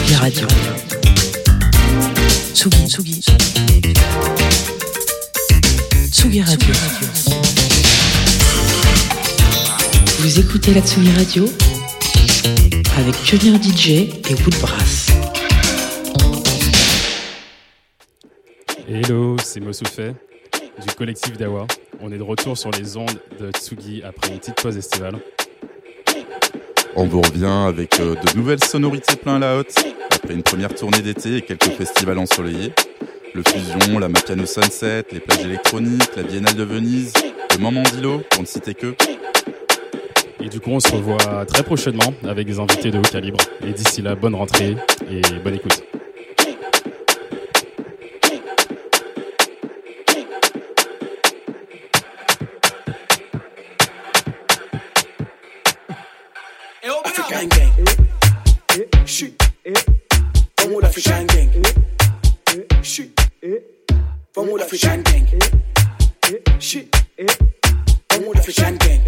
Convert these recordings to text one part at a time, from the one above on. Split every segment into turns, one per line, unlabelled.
Tsugi Radio. Tsugi, Tsugi. Tsugi Radio. Vous écoutez la Tsugi Radio avec Pionnier DJ et Woodbrass.
Hello, c'est Mosoufet du collectif Dawa. On est de retour sur les ondes de Tsugi après une petite pause estivale.
On vous revient avec euh, de nouvelles sonorités plein la haute, après une première tournée d'été et quelques festivals ensoleillés. Le Fusion, la Mapiano Sunset, les plages électroniques, la Biennale de Venise, le Mamandilo, pour ne citer que.
Et du coup, on se revoit très prochainement avec des invités de haut calibre. Et d'ici là, bonne rentrée et bonne écoute.
African gang. Shoot. From all African gang. Shoot. From all African gang. Shoot. From all African gang.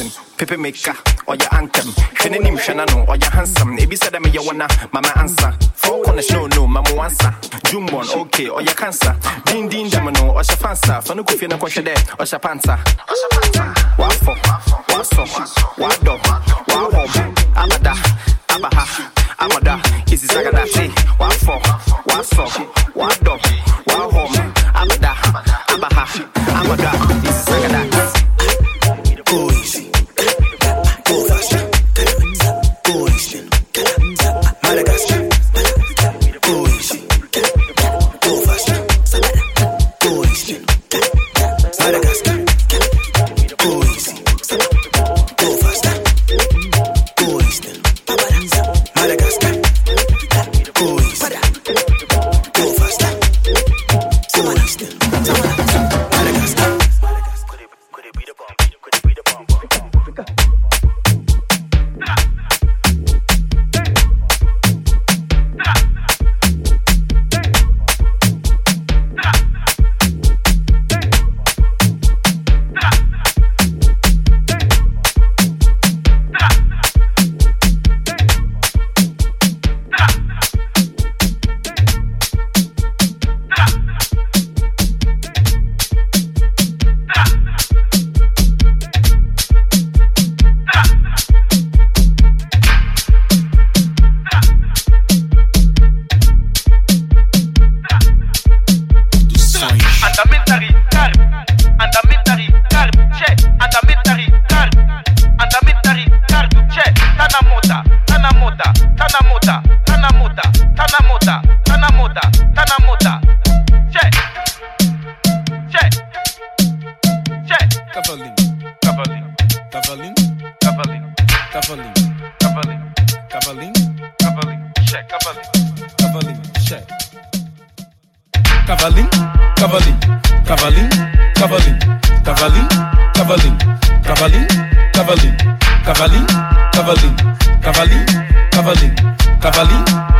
Yankson, Pepe Maker, or your anthem. Fenenim Shanano, or your handsome. Ebi said I'm your wanna, mama answer. Four corners, no, no, mama answer. Jumbon, okay, or your cancer. Din din damano, or shafansa. Fanuku fina kwasha de, or shapanta. Wafo, waso, wado, wahom, abada, abaha, amada, isi sagada, say, wafo, waso, wado, wahom, abada, abaha, amada, isi sagada.
Go easy.
Tanamota, tanamota, tanamota, che, che, che,
Cavalinho,
cavalinho,
cavalinho,
cavalinho,
cavalinho,
cavalinho,
cavalinho,
cavalinho, che, cavalinho,
cavalinho, check. Cavalinho, cavalinho, cavalinho, cavalinho, cavalinho, cavalinho, cavalinho, cavalinho, cavalinho, cavalinho, cavalinho, cavalinho, cavalinho, cavalinho,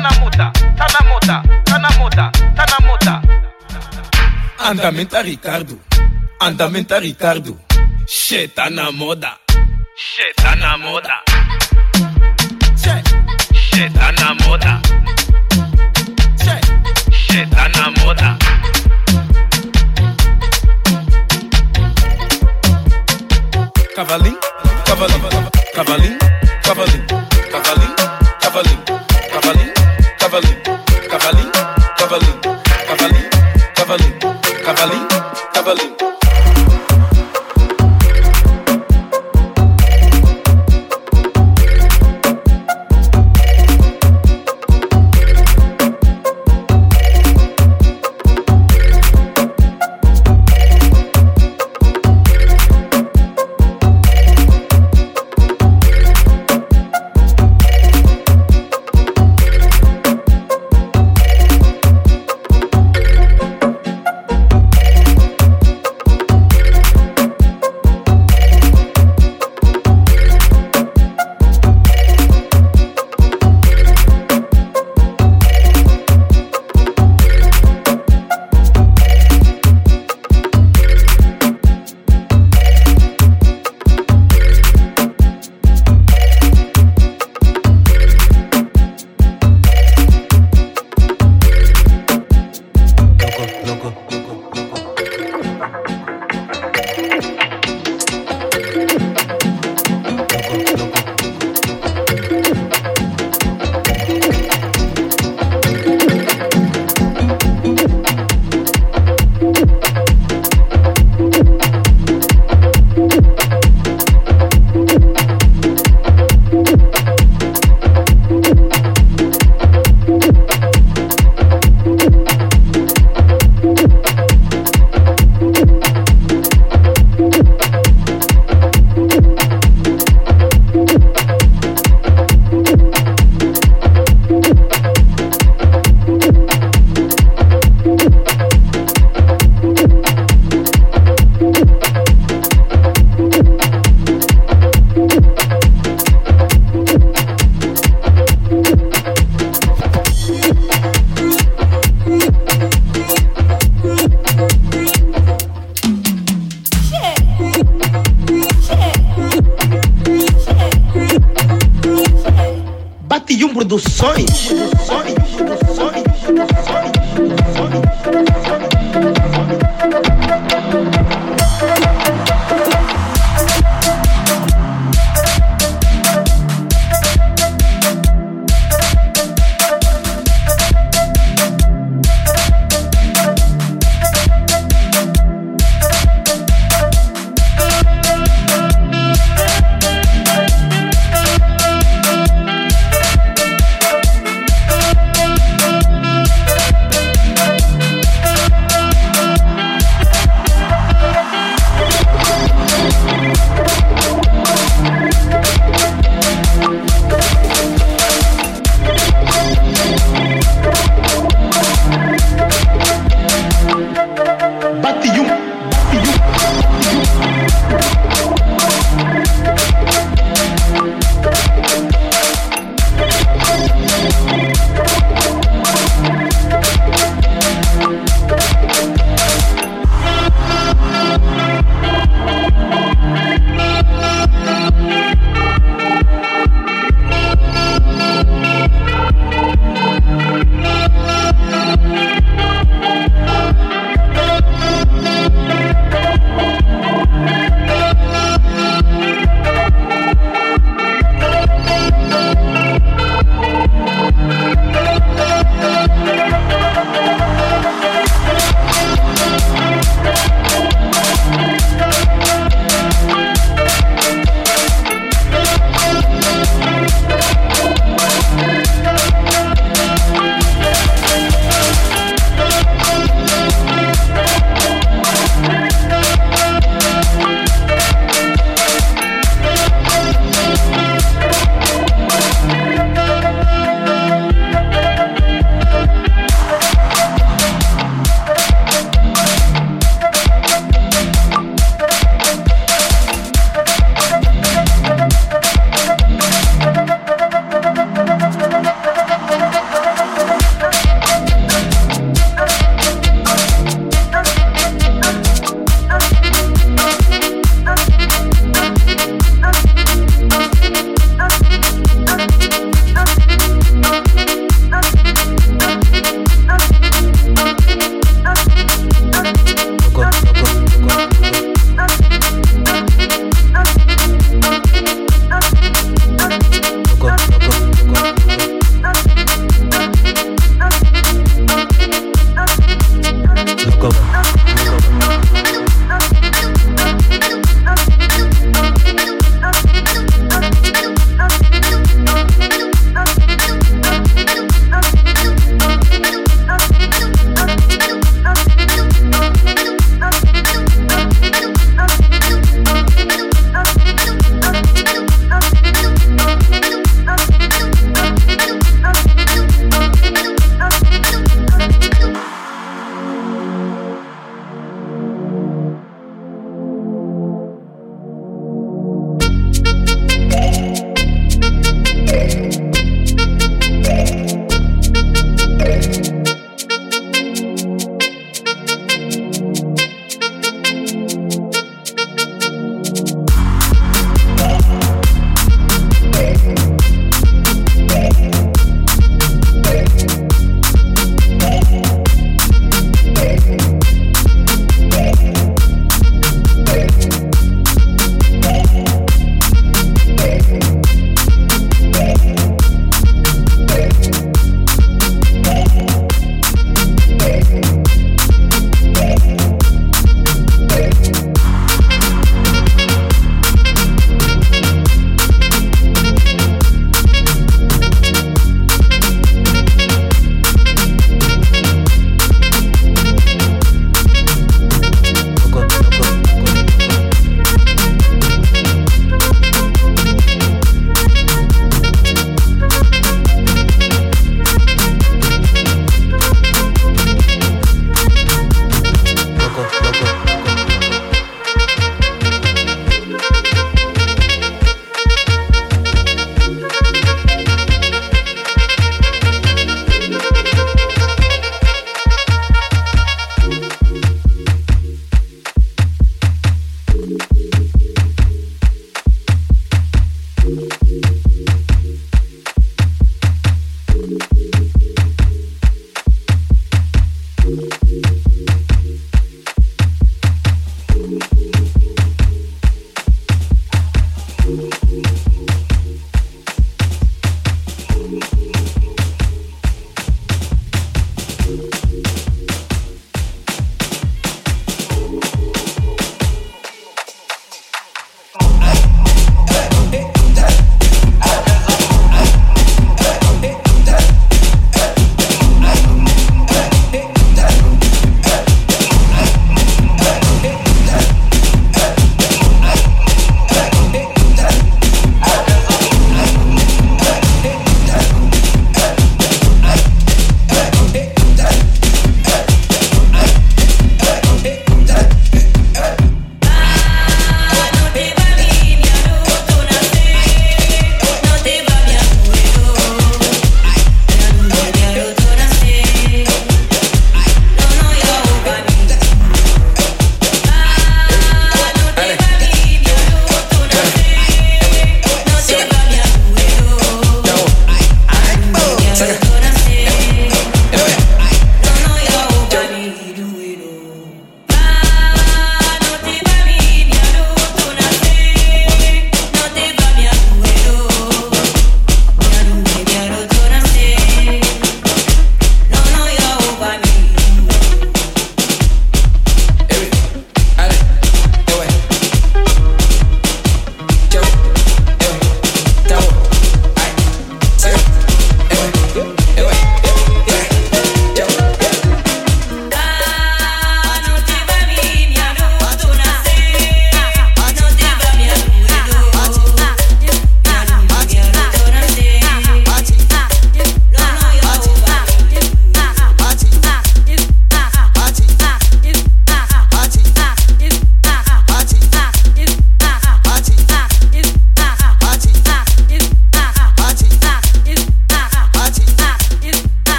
Tanamota, Tanamota, Tanamota, Tanamota.
Andamenta Ricardo, Andamenta Ricardo. Che tá moda,
che tá moda.
Che,
che tá moda.
Che, che tá moda. Cavalinho, cavalinho, cavalinho, cavalinho. cavali, cavali, cavali, cavali, cavali, cavali, cavali.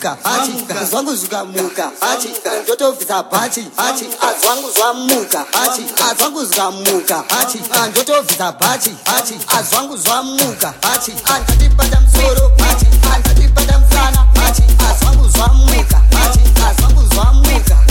muka hachi azwangu zvikamuka hachi ndotobvisa bhachi. Hachi
azwangu zvamuka. Hachi azwangu zvikamuka hachi ndotobvisa bhachi. Hachi azwangu zvamuka. Hachi anzatipata musoro. Hachi anzatipata musana. Hachi azwangu zvamuka.
Hachi azwangu zvamuka.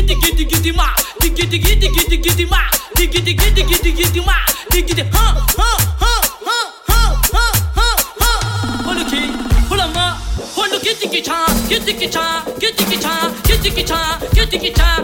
디기디 기디 기디 마 디기디 기디 기디 기디 마 디기디 기디 기디 기디 마 디기디 허허허허허허허 홀루키 홀라마 홀루키티키차 키티키차 키티키차 키티키차 키티키차.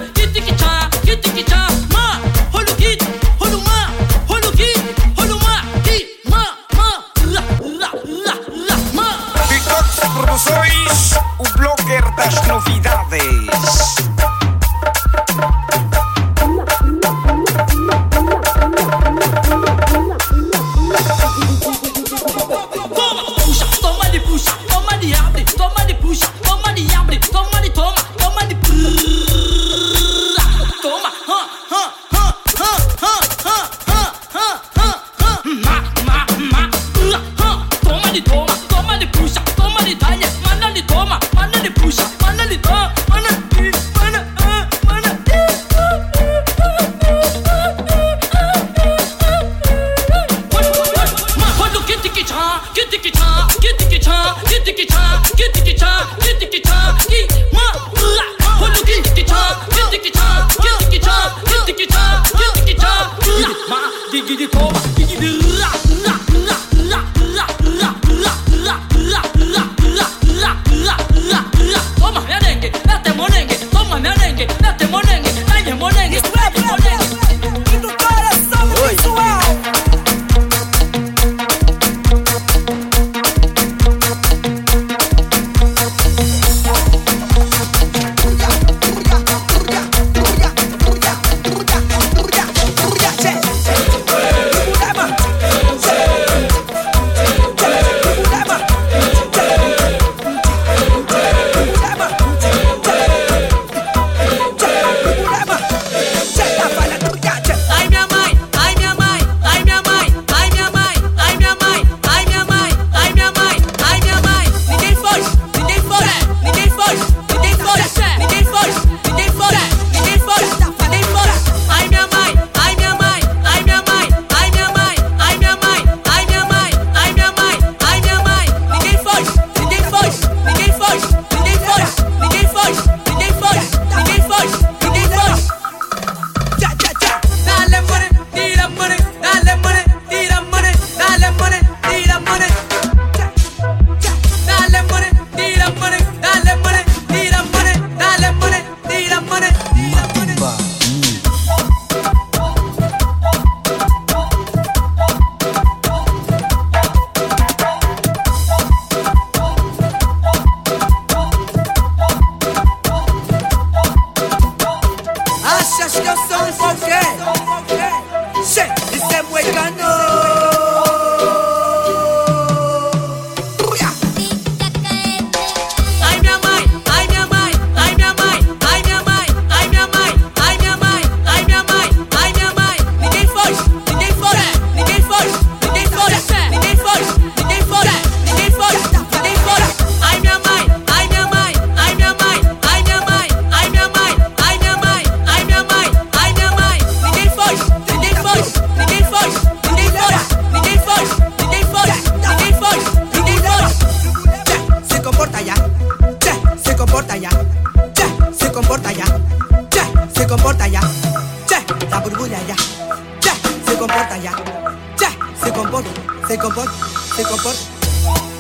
se comporte, se comporte,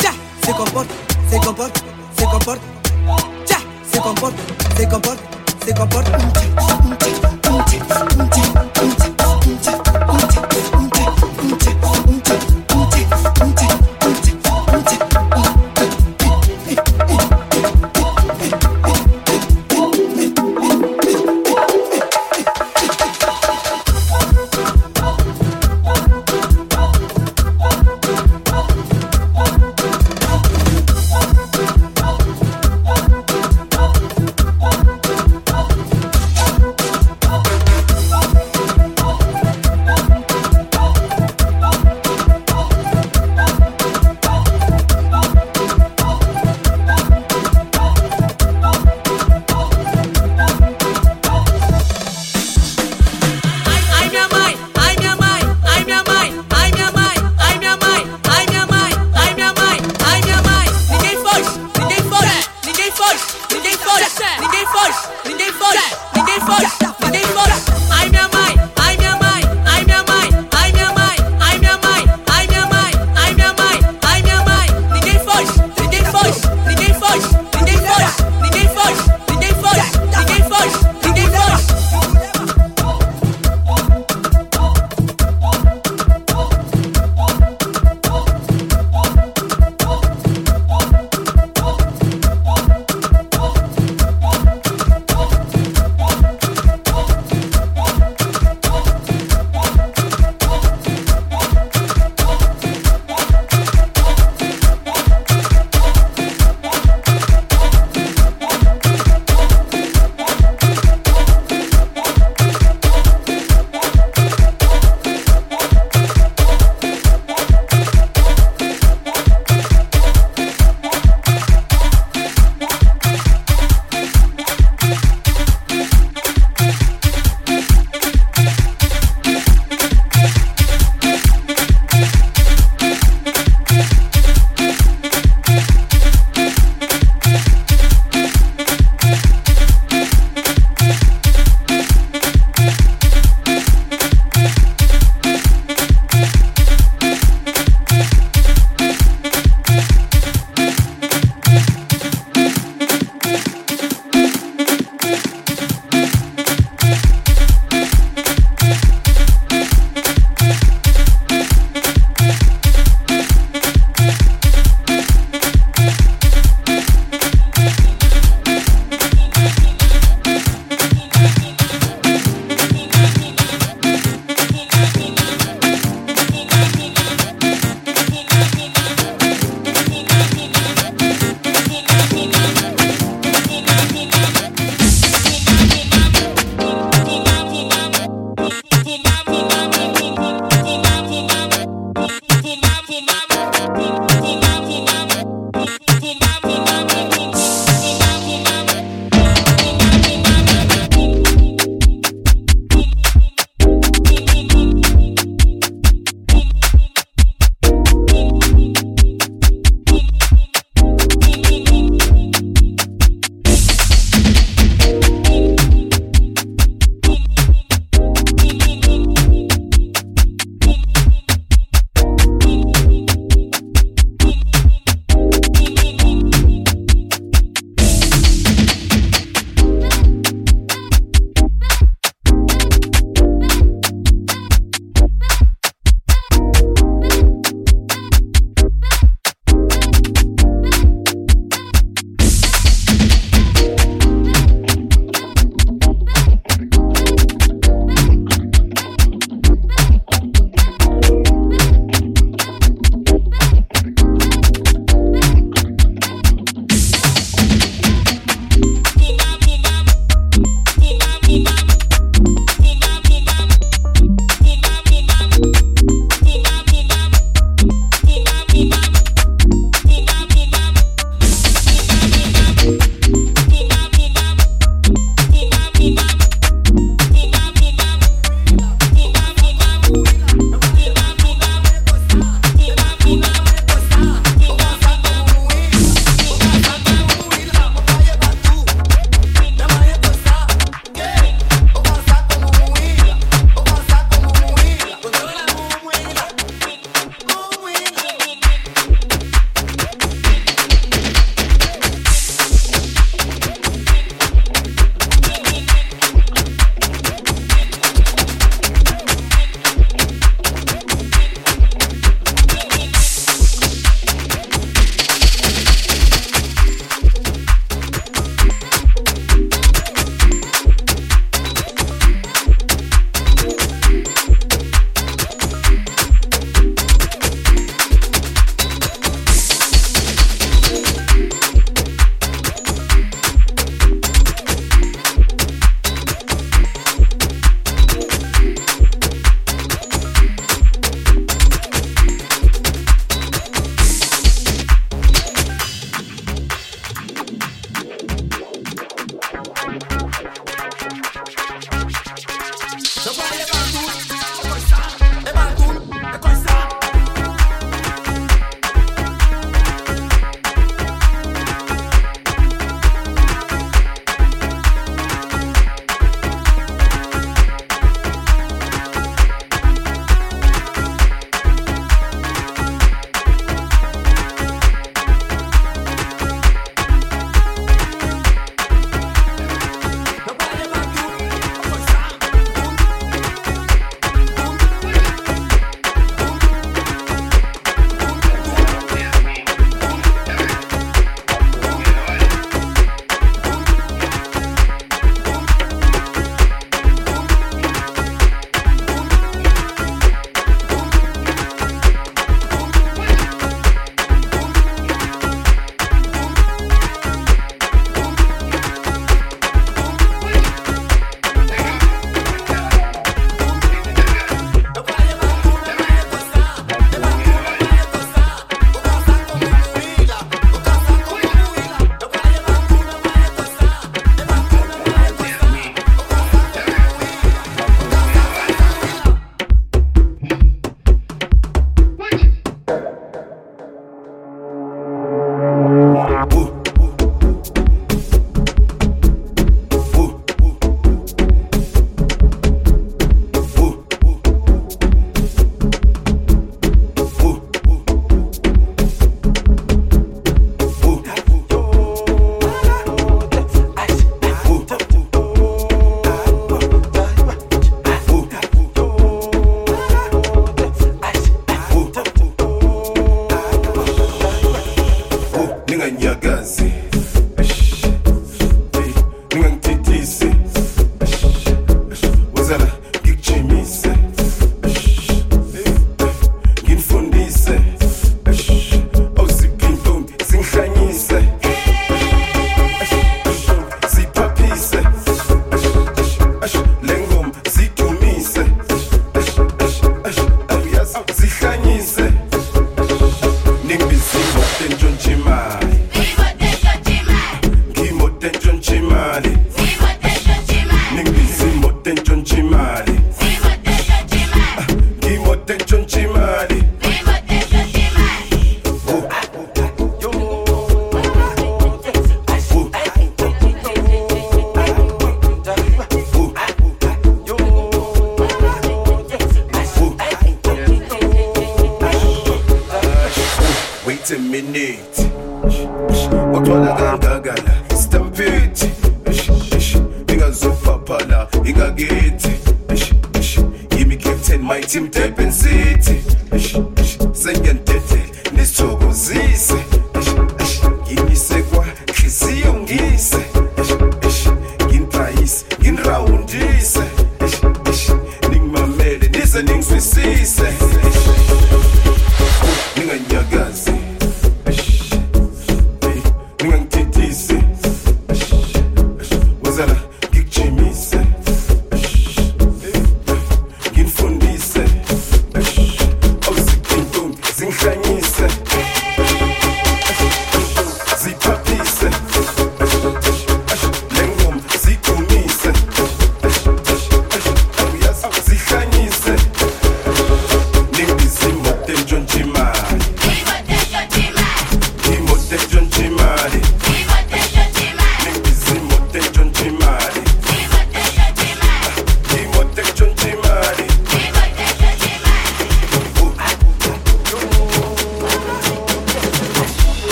ya, se comporte, se comporte, se comporte, ya, se comporte, se comporte, se comporta.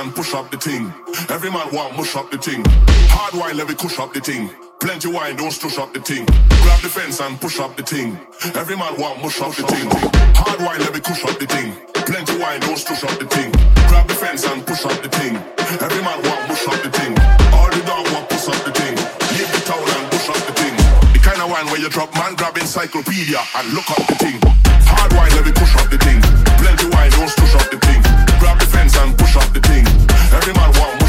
And push up the thing. Every man want mush up the thing. Hard wine, let me push up the thing. Plenty wine, don't stush up the thing. Grab the fence and push up the thing. Every man want mush up the thing. Hard wine, let me push up the thing. Plenty wine, don't stush up the thing. Grab the fence and push up the thing. Every man want mush up the thing. All the dog want push up the thing. Leave the town and push up the thing. The kind of wine where you drop man grab encyclopedia and look up the thing. Hard wine, let me push up the thing. Plenty wine, don't push up the thing. Grab the fence and push up the thing. Every man want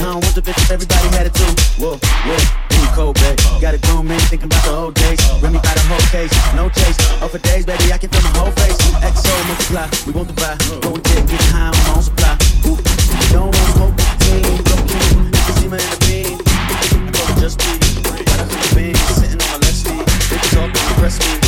I don't
want the bitch if everybody had it too. Whoa, whoa, ooh, cold, babe. Got a grown man thinking about the old days. Remy got a whole case, no chase. Oh, for days, baby, I can feel my whole face. XO multiply, we want the vibe. Go and get, get high, I'm on supply. Ooh, don't want smoke, team, go team. You can see me in the beam. I just be, got a beam, sitting on my left feet. Bitches all press me.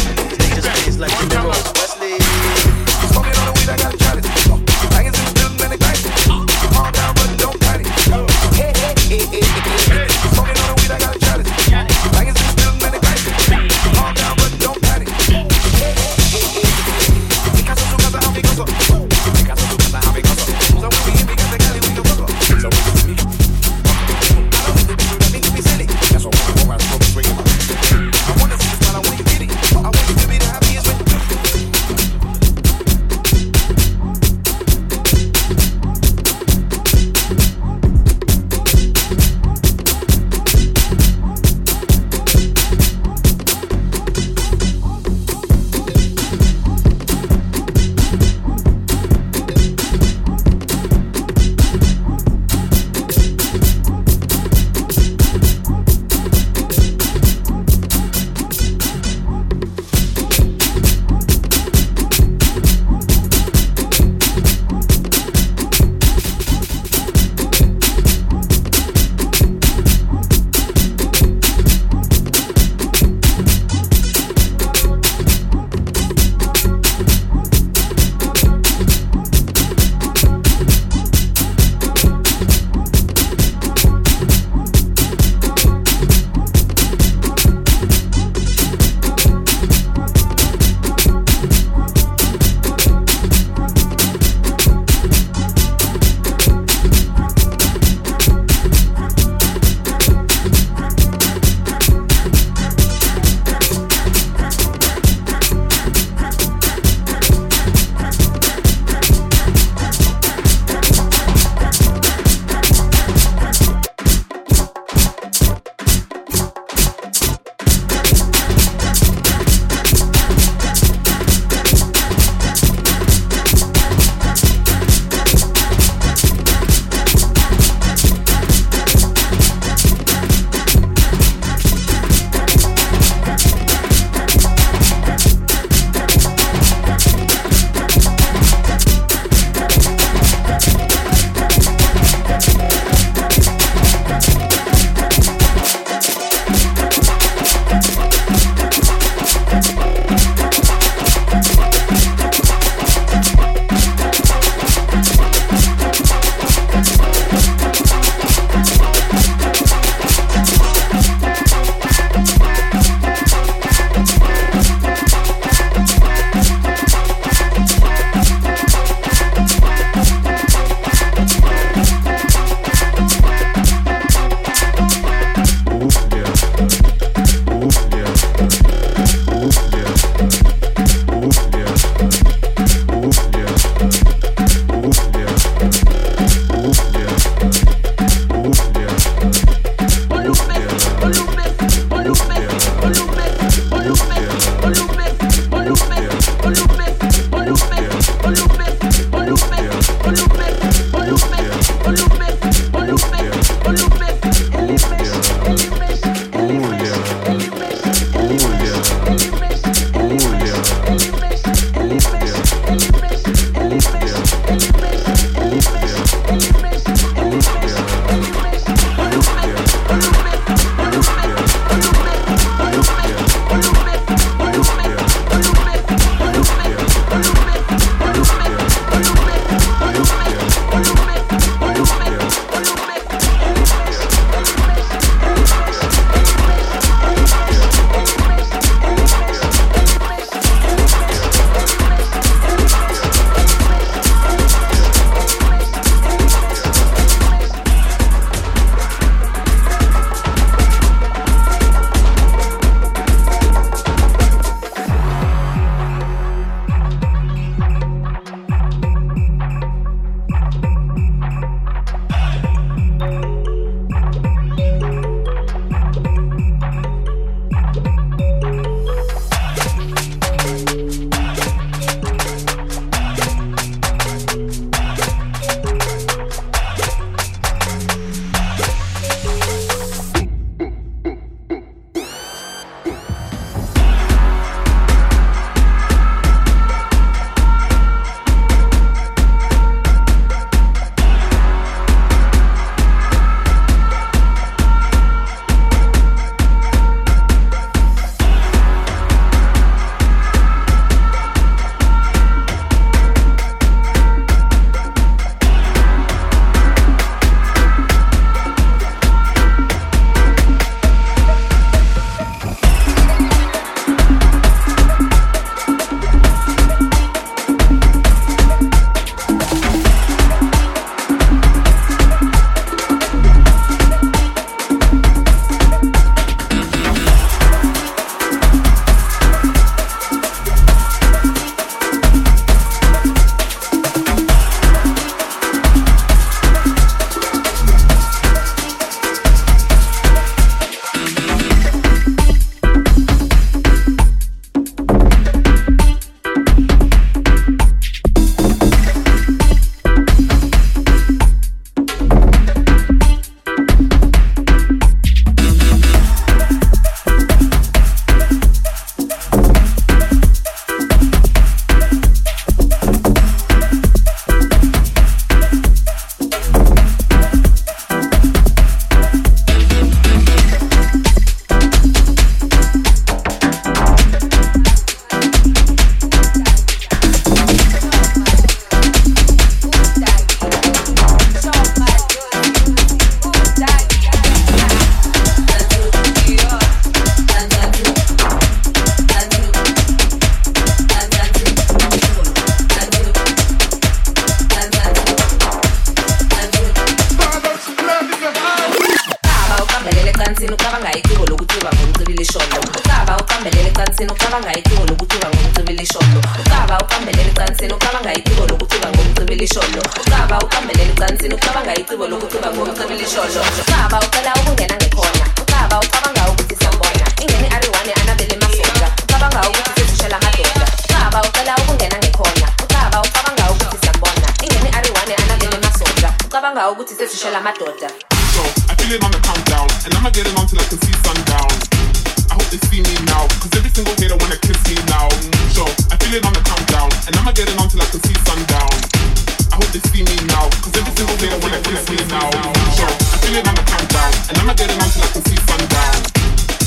Cause every single hater wanna kiss me now. So I feel it on the countdown, and I'ma get it on I can see sundown.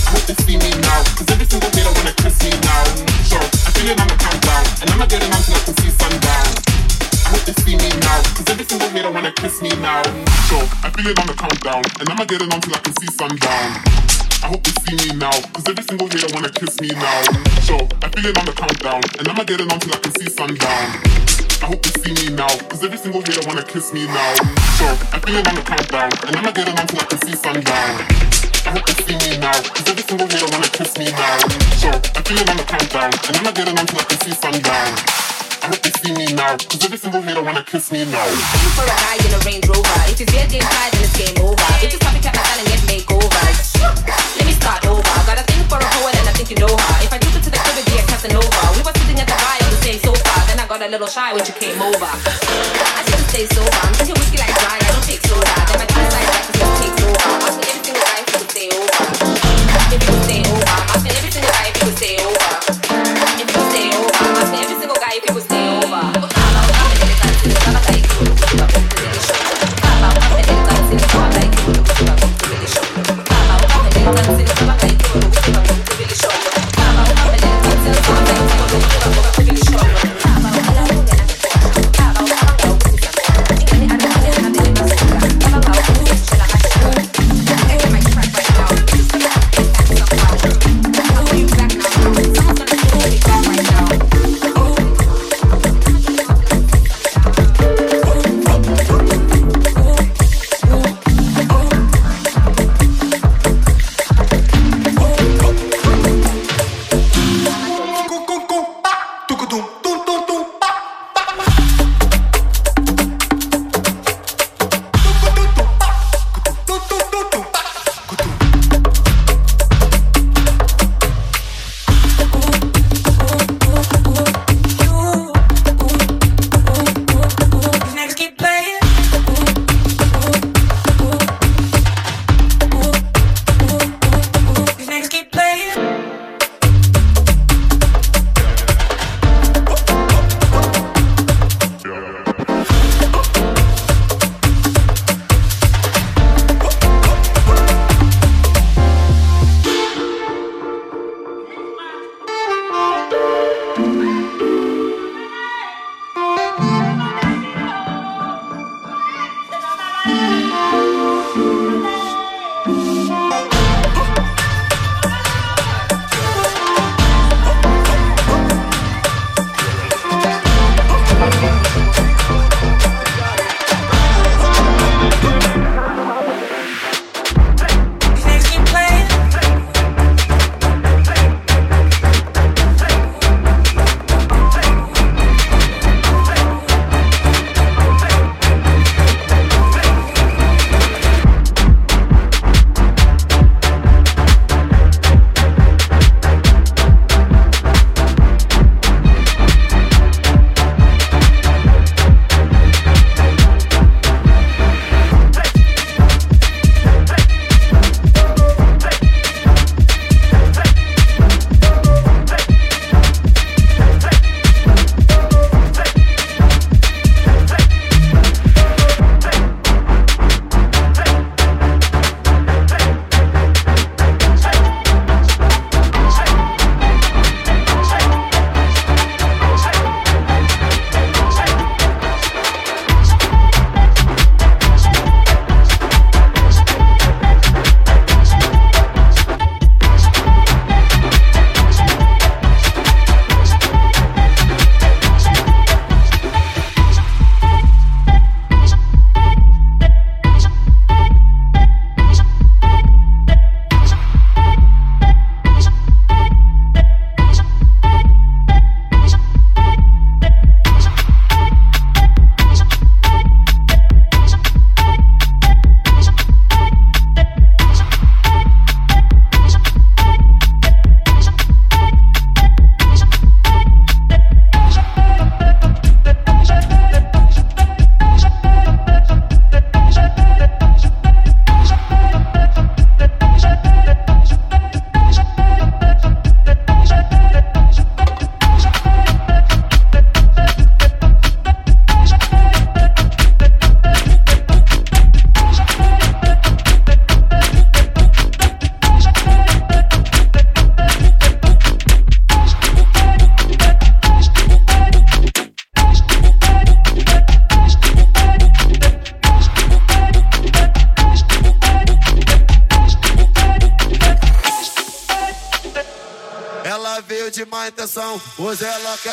I hope see me every single hater wanna kiss me now. I feel it on the countdown, and I'ma get it I can see sundown. I hope see me every single wanna kiss me now. I feel it on the countdown, and I'ma get it on till I can see sundown. I hope they see me now, cause every single hater wanna kiss me now. So I feel it on the countdown, and I'ma get it on till I can see sundown. I hope they see me now, cause every single hater wanna kiss me now. So I feel it on the countdown, and I'ma get it on till I can see sundown. I hope they see me now, cause every single hater wanna kiss me now. So I feel it on the countdown, and I'ma get it on till I can see sundown. Hope they see me now, cause every single hater wanna kiss me now.
Looking for a guy in a Range Rover. If it's your game tired, then it's game over. Bitches copycat my style and get makeovers. Let me start over. Got a thing for a hoe and I think you know her. If I took it to the crib, it'd be a Casanova. We were sitting at the bar on the same sofa. Then I got a little shy when she came over. I should've stayed sober. I'm drinking whiskey like dry. I don't take soda. Then my side like this takes over. I'm asking every single guy if he could stay over. If he could stay over. Asking every single guy if he could stay over.
Thank kudum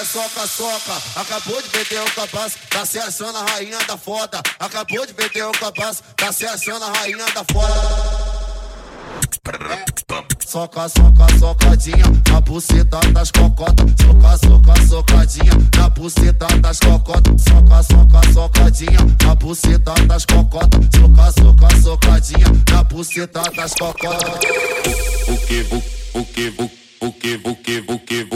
é soca, soca. Acabou de vender o capaz, tá se achando a rainha da foda. Acabou de vender o capaz, tá se achando a rainha da foda. Soca, soca, socadinha na buceta das cocotas. Soca, soca, socadinha na buceta das cocotas. Soca, soca, socadinha na buceta das cocotas. Soca, soca, socadinha na buceta das cocotas.
O que, o que, o que, o que, o que, o que, o que.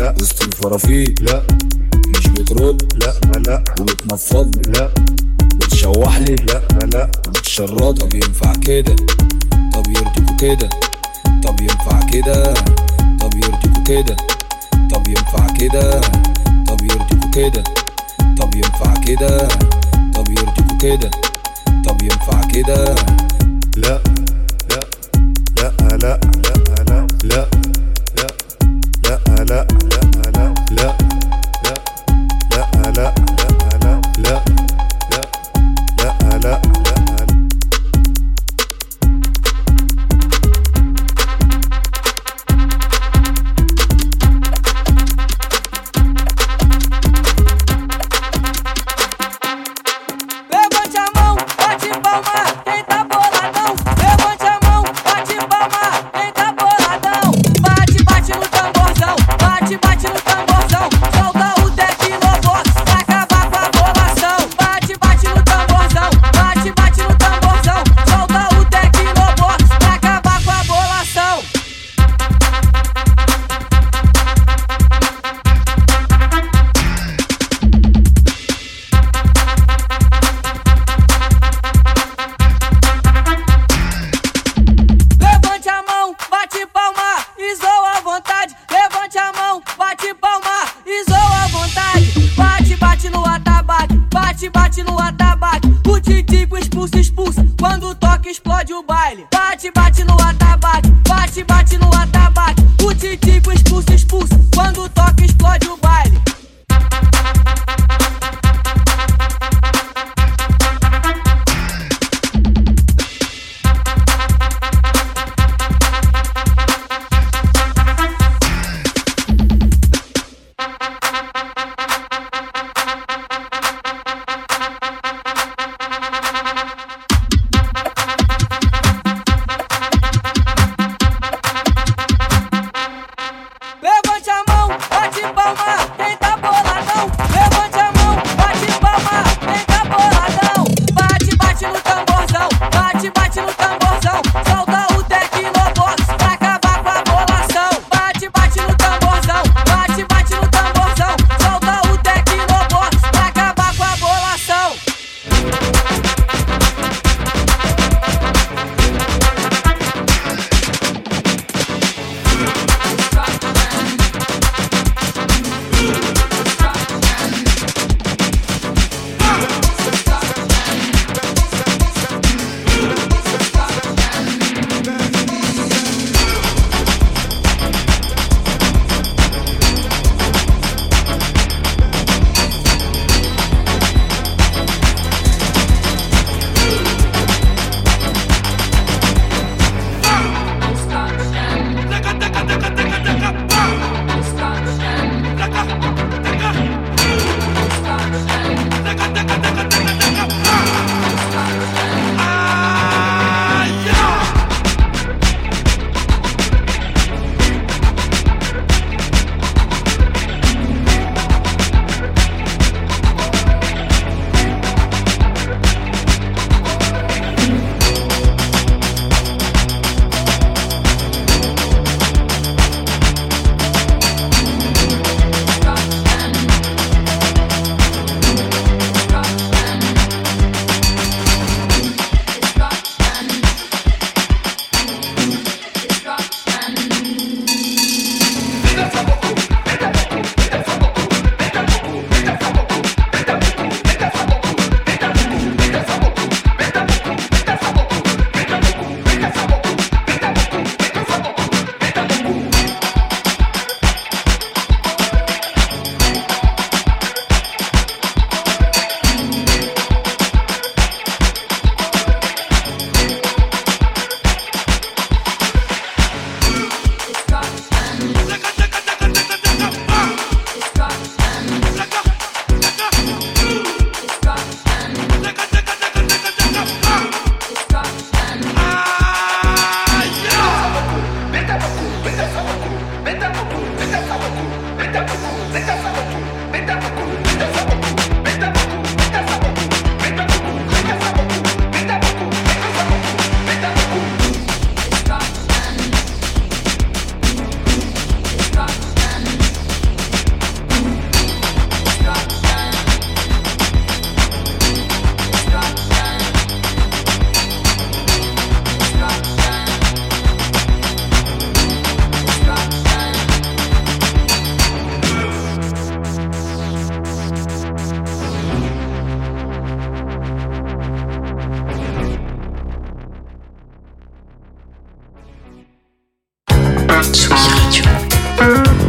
لا.
وسط الفرافيل
لا.
مش بترد.
لا. لا.
وبتنفض.
لا.
بتشوح لي.
لا. لا.
بتشرد طب ينفع كده؟ طب يرضيكوا كده؟ طب ينفع كده؟ طب يرضيكوا كده؟ طب ينفع كده؟ طب يرضيكوا كده؟ طب ينفع كده؟ طب يرضيكوا كده؟ طب ينفع كده؟
لا.